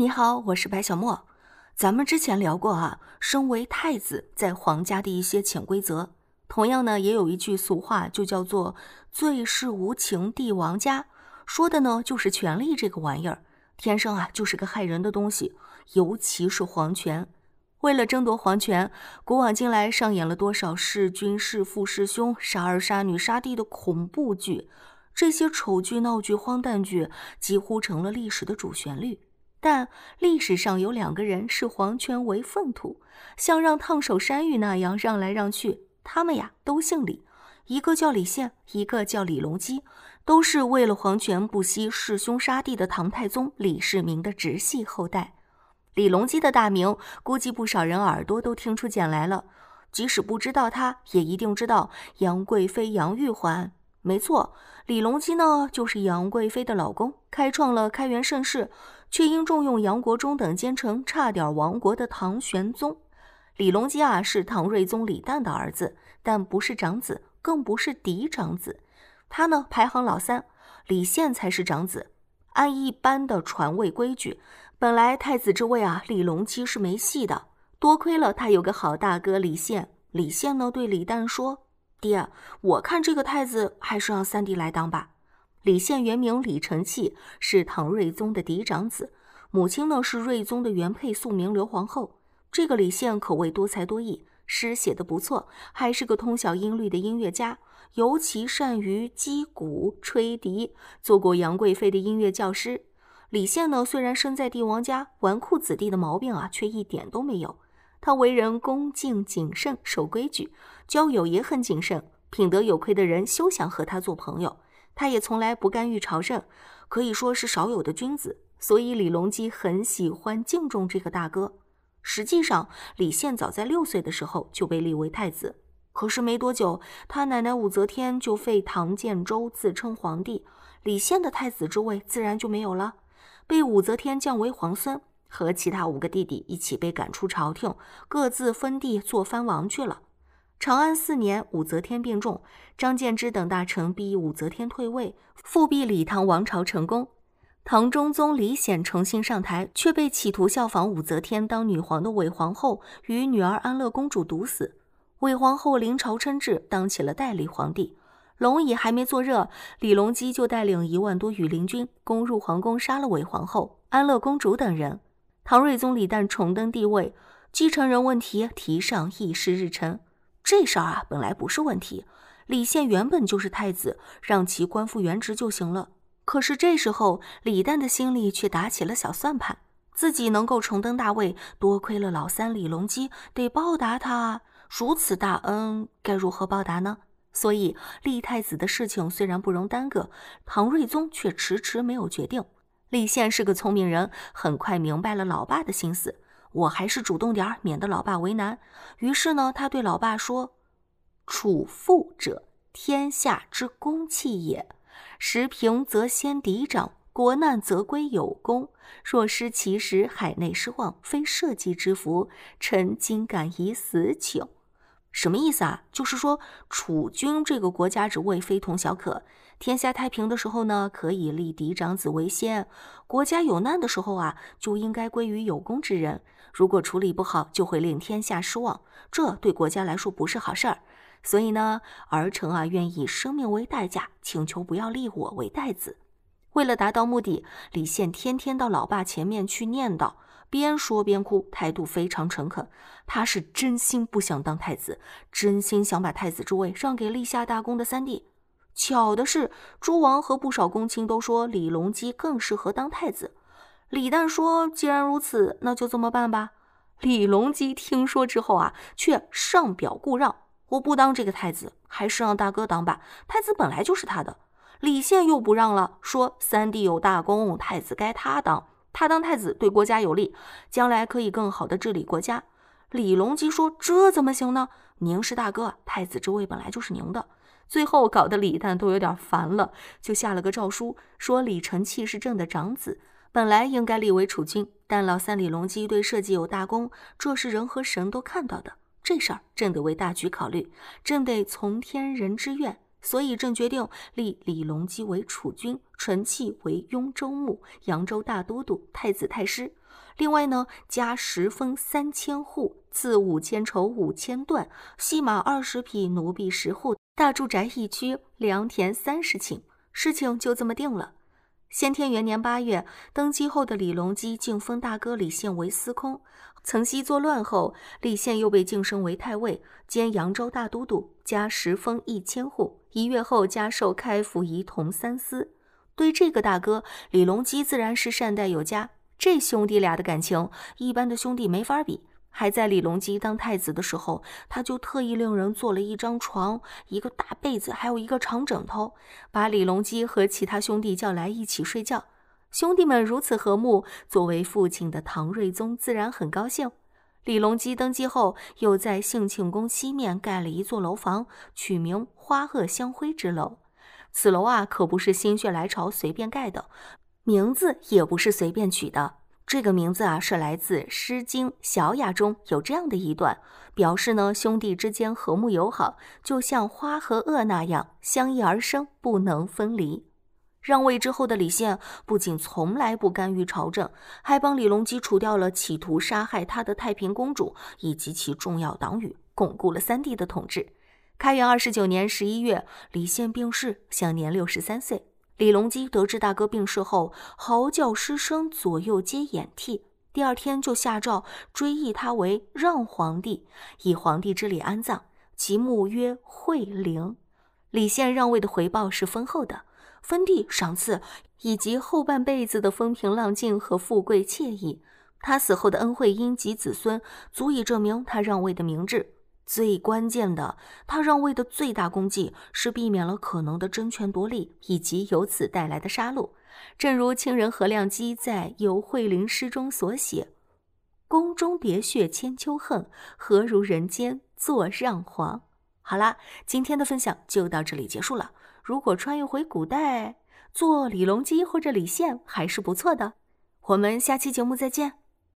你好，我是白小莫。咱们之前聊过啊，身为太子在皇家的一些潜规则。同样呢，也有一句俗话，就叫做“最是无情帝王家”，说的呢就是权力这个玩意儿，天生啊就是个害人的东西，尤其是皇权。为了争夺皇权，古往今来上演了多少弑君、弑父、弑兄、杀儿、杀女、杀弟的恐怖剧？这些丑剧、闹剧、荒诞剧几乎成了历史的主旋律。但历史上有两个人视皇权为粪土，像让烫手山芋那样让来让去。他们呀都姓李，一个叫李宪，一个叫李隆基，都是为了皇权不惜弑兄杀弟的唐太宗李世民的直系后代。李隆基的大名，估计不少人耳朵都听出茧来了。即使不知道他，也一定知道杨贵妃杨玉环。没错，李隆基呢，就是杨贵妃的老公，开创了开元盛世，却因重用杨国忠等奸臣，差点亡国的唐玄宗。李隆基啊，是唐睿宗李旦的儿子，但不是长子，更不是嫡长子。他呢，排行老三，李宪才是长子。按一般的传位规矩。本来太子之位啊，李隆基是没戏的。多亏了他有个好大哥李宪。李宪呢，对李旦说：“爹，我看这个太子还是让三弟来当吧。”李宪原名李承器，是唐睿宗的嫡长子，母亲呢是睿宗的原配肃明刘皇后。这个李宪可谓多才多艺，诗写的不错，还是个通晓音律的音乐家，尤其善于击鼓吹笛，做过杨贵妃的音乐教师。李宪呢，虽然生在帝王家，纨绔子弟的毛病啊，却一点都没有。他为人恭敬谨慎，守规矩，交友也很谨慎，品德有亏的人休想和他做朋友。他也从来不干预朝政，可以说是少有的君子。所以李隆基很喜欢敬重这个大哥。实际上，李宪早在六岁的时候就被立为太子，可是没多久，他奶奶武则天就废唐建周，自称皇帝，李宪的太子之位自然就没有了。被武则天降为皇孙，和其他五个弟弟一起被赶出朝廷，各自分地做藩王去了。长安四年，武则天病重，张建之等大臣逼武则天退位，复辟李唐王朝成功。唐中宗李显重新上台，却被企图效仿武则天当女皇的韦皇后与女儿安乐公主毒死。韦皇后临朝称制，当起了代理皇帝。龙椅还没坐热，李隆基就带领一万多羽林军攻入皇宫，杀了韦皇后、安乐公主等人。唐睿宗李旦重登帝位，继承人问题提上议事日程。这事儿啊，本来不是问题，李宪原本就是太子，让其官复原职就行了。可是这时候，李旦的心里却打起了小算盘：自己能够重登大位，多亏了老三李隆基，得报答他。如此大恩，该如何报答呢？所以立太子的事情虽然不容耽搁，唐睿宗却迟迟没有决定。李宪是个聪明人，很快明白了老爸的心思。我还是主动点儿，免得老爸为难。于是呢，他对老爸说：“处父者，天下之公器也。时平则先嫡长，国难则归有功。若失其时，海内失望，非社稷之福。臣今敢以死请。”什么意思啊？就是说，储君这个国家之位非同小可。天下太平的时候呢，可以立嫡长子为先；国家有难的时候啊，就应该归于有功之人。如果处理不好，就会令天下失望，这对国家来说不是好事儿。所以呢，儿臣啊，愿以生命为代价，请求不要立我为太子。为了达到目的，李宪天天到老爸前面去念叨。边说边哭，态度非常诚恳。他是真心不想当太子，真心想把太子之位让给立下大功的三弟。巧的是，诸王和不少公卿都说李隆基更适合当太子。李旦说：“既然如此，那就这么办吧。”李隆基听说之后啊，却上表故让：“我不当这个太子，还是让大哥当吧。太子本来就是他的。”李宪又不让了，说：“三弟有大功，太子该他当。”他当太子对国家有利，将来可以更好的治理国家。李隆基说：“这怎么行呢？您是大哥，太子之位本来就是您的。”最后搞得李旦都有点烦了，就下了个诏书，说李承器是朕的长子，本来应该立为储君，但老三李隆基对社稷有大功，这是人和神都看到的。这事儿朕得为大局考虑，朕得从天人之愿，所以朕决定立李隆基为储君，陈器为雍州牧、扬州大都督、太子太师。另外呢，加十封三千户，赐五千绸五千缎，细马二十匹，奴婢十户，大住宅一区，良田三十顷。事情就这么定了。先天元年八月，登基后的李隆基竟封大哥李宪为司空。曾曦作乱后，李宪又被晋升为太尉，兼扬州大都督，加十封一千户。一月后，加授开府仪同三司。对这个大哥，李隆基自然是善待有加。这兄弟俩的感情，一般的兄弟没法比。还在李隆基当太子的时候，他就特意令人做了一张床、一个大被子，还有一个长枕头，把李隆基和其他兄弟叫来一起睡觉。兄弟们如此和睦，作为父亲的唐睿宗自然很高兴。李隆基登基后，又在兴庆宫西面盖了一座楼房，取名“花萼香辉之楼”。此楼啊，可不是心血来潮随便盖的，名字也不是随便取的。这个名字啊，是来自《诗经·小雅》中有这样的一段，表示呢兄弟之间和睦友好，就像花和萼那样相依而生，不能分离。让位之后的李宪不仅从来不干预朝政，还帮李隆基除掉了企图杀害他的太平公主以及其重要党羽，巩固了三帝的统治。开元二十九年十一月，李宪病逝，享年六十三岁。李隆基得知大哥病逝后，嚎叫失声，左右皆掩涕。第二天就下诏追谥他为让皇帝，以皇帝之礼安葬，其墓曰惠陵。李宪让位的回报是丰厚的，封地、赏赐以及后半辈子的风平浪静和富贵惬意。他死后的恩惠荫及子孙，足以证明他让位的明智。最关键的，他让位的最大功绩是避免了可能的争权夺利以及由此带来的杀戮。正如清人何亮基在《游惠陵诗》中所写：“宫中喋血千秋恨，何如人间坐让皇。”好啦，今天的分享就到这里结束了。如果穿越回古代，做李隆基或者李宪还是不错的。我们下期节目再见。